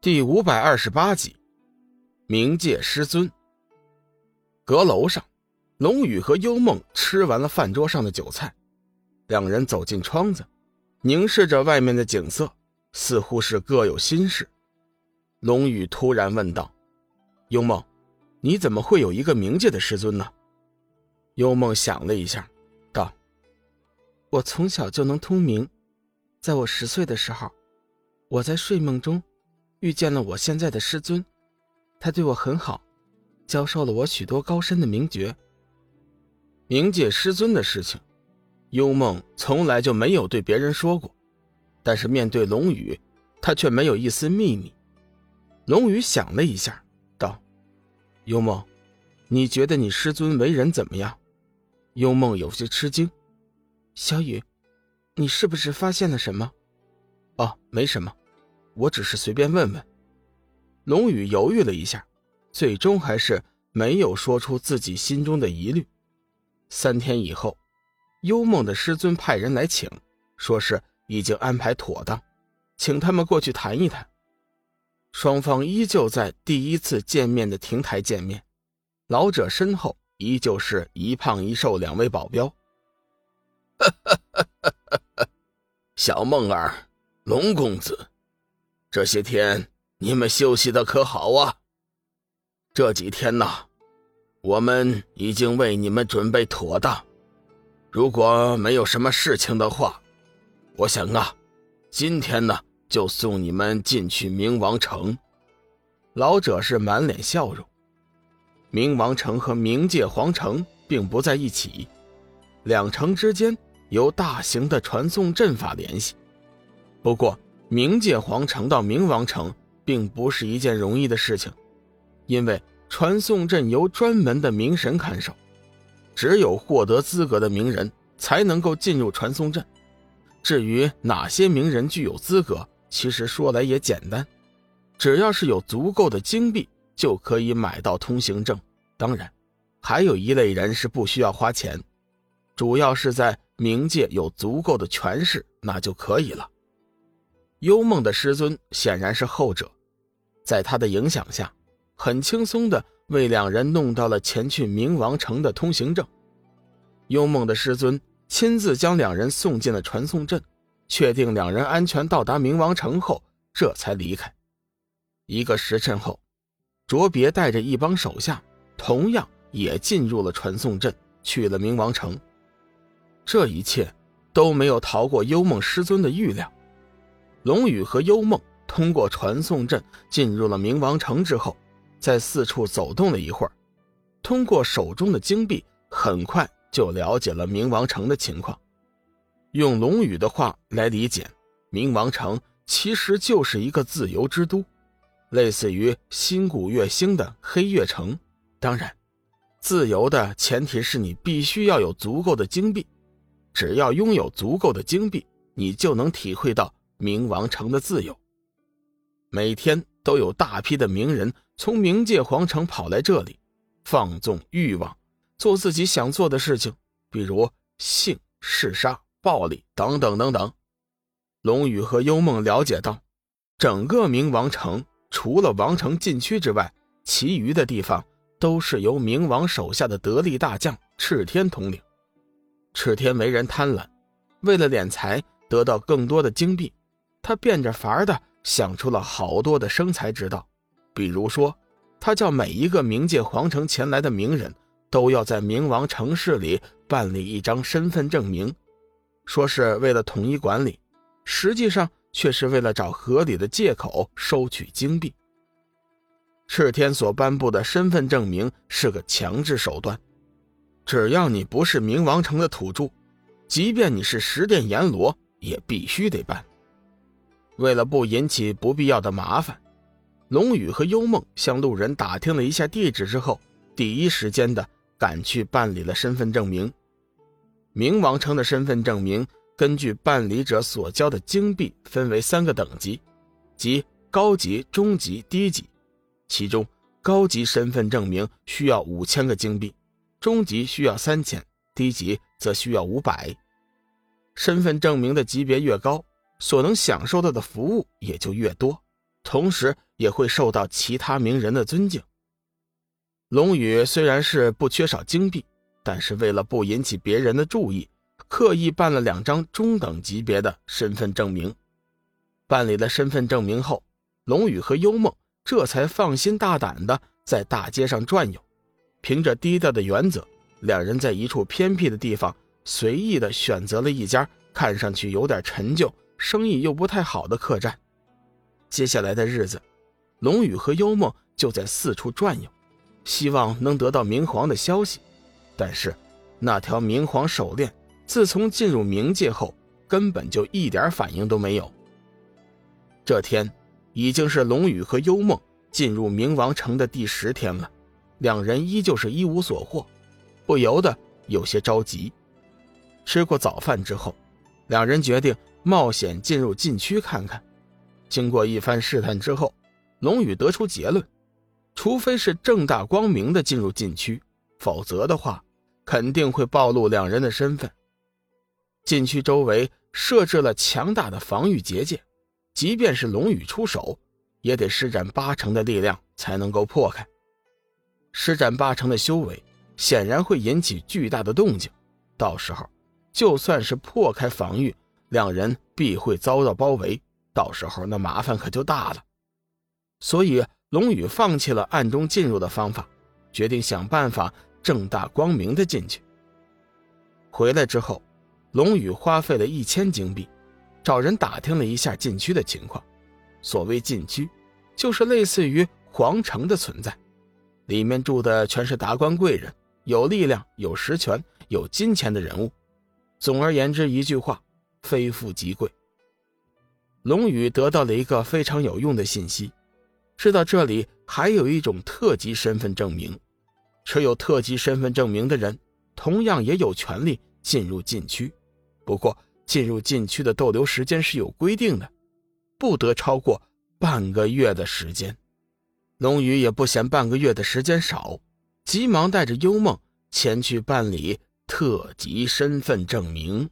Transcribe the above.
第五百二十八集，冥界师尊。阁楼上，龙宇和幽梦吃完了饭桌上的酒菜，两人走进窗子，凝视着外面的景色，似乎是各有心事。龙宇突然问道：“幽梦，你怎么会有一个冥界的师尊呢？”幽梦想了一下，道：“我从小就能通明，在我十岁的时候，我在睡梦中。”遇见了我现在的师尊，他对我很好，教授了我许多高深的名诀。冥界师尊的事情，幽梦从来就没有对别人说过，但是面对龙宇，他却没有一丝秘密。龙宇想了一下，道：“幽梦，你觉得你师尊为人怎么样？”幽梦有些吃惊：“小雨，你是不是发现了什么？”“哦，没什么。”我只是随便问问。龙宇犹豫了一下，最终还是没有说出自己心中的疑虑。三天以后，幽梦的师尊派人来请，说是已经安排妥当，请他们过去谈一谈。双方依旧在第一次见面的亭台见面，老者身后依旧是一胖一瘦两位保镖。哈 小梦儿，龙公子。这些天你们休息的可好啊？这几天呢，我们已经为你们准备妥当。如果没有什么事情的话，我想啊，今天呢就送你们进去冥王城。老者是满脸笑容。冥王城和冥界皇城并不在一起，两城之间有大型的传送阵法联系。不过。冥界皇城到冥王城并不是一件容易的事情，因为传送阵由专门的冥神看守，只有获得资格的冥人才能够进入传送阵。至于哪些冥人具有资格，其实说来也简单，只要是有足够的金币就可以买到通行证。当然，还有一类人是不需要花钱，主要是在冥界有足够的权势，那就可以了。幽梦的师尊显然是后者，在他的影响下，很轻松的为两人弄到了前去冥王城的通行证。幽梦的师尊亲自将两人送进了传送阵，确定两人安全到达冥王城后，这才离开。一个时辰后，卓别带着一帮手下，同样也进入了传送阵，去了冥王城。这一切都没有逃过幽梦师尊的预料。龙宇和幽梦通过传送阵进入了冥王城之后，在四处走动了一会儿，通过手中的金币，很快就了解了冥王城的情况。用龙宇的话来理解，冥王城其实就是一个自由之都，类似于新古月星的黑月城。当然，自由的前提是你必须要有足够的金币，只要拥有足够的金币，你就能体会到。冥王城的自由，每天都有大批的名人从冥界皇城跑来这里，放纵欲望，做自己想做的事情，比如性、嗜杀、暴力等等等等。龙宇和幽梦了解到，整个冥王城除了王城禁区之外，其余的地方都是由冥王手下的得力大将赤天统领。赤天为人贪婪，为了敛财，得到更多的金币。他变着法儿的想出了好多的生财之道，比如说，他叫每一个冥界皇城前来的名人都要在冥王城市里办理一张身份证明，说是为了统一管理，实际上却是为了找合理的借口收取金币。赤天所颁布的身份证明是个强制手段，只要你不是冥王城的土著，即便你是十殿阎罗，也必须得办。为了不引起不必要的麻烦，龙宇和幽梦向路人打听了一下地址之后，第一时间的赶去办理了身份证明。冥王城的身份证明根据办理者所交的金币分为三个等级，即高级、中级、低级。其中，高级身份证明需要五千个金币，中级需要三千，低级则需要五百。身份证明的级别越高。所能享受到的服务也就越多，同时也会受到其他名人的尊敬。龙宇虽然是不缺少金币，但是为了不引起别人的注意，刻意办了两张中等级别的身份证明。办理了身份证明后，龙宇和幽梦这才放心大胆的在大街上转悠。凭着低调的原则，两人在一处偏僻的地方随意的选择了一家看上去有点陈旧、生意又不太好的客栈。接下来的日子，龙宇和幽梦就在四处转悠，希望能得到明皇的消息。但是，那条明皇手链自从进入冥界后，根本就一点反应都没有。这天，已经是龙宇和幽梦进入冥王城的第十天了。两人依旧是一无所获，不由得有些着急。吃过早饭之后，两人决定冒险进入禁区看看。经过一番试探之后，龙宇得出结论：除非是正大光明的进入禁区，否则的话肯定会暴露两人的身份。禁区周围设置了强大的防御结界，即便是龙宇出手，也得施展八成的力量才能够破开。施展八成的修为，显然会引起巨大的动静。到时候，就算是破开防御，两人必会遭到包围。到时候那麻烦可就大了。所以，龙宇放弃了暗中进入的方法，决定想办法正大光明的进去。回来之后，龙宇花费了一千金币，找人打听了一下禁区的情况。所谓禁区，就是类似于皇城的存在。里面住的全是达官贵人，有力量、有实权、有金钱的人物。总而言之，一句话，非富即贵。龙宇得到了一个非常有用的信息，知道这里还有一种特级身份证明，持有特级身份证明的人，同样也有权利进入禁区。不过，进入禁区的逗留时间是有规定的，不得超过半个月的时间。龙宇也不嫌半个月的时间少，急忙带着幽梦前去办理特级身份证明。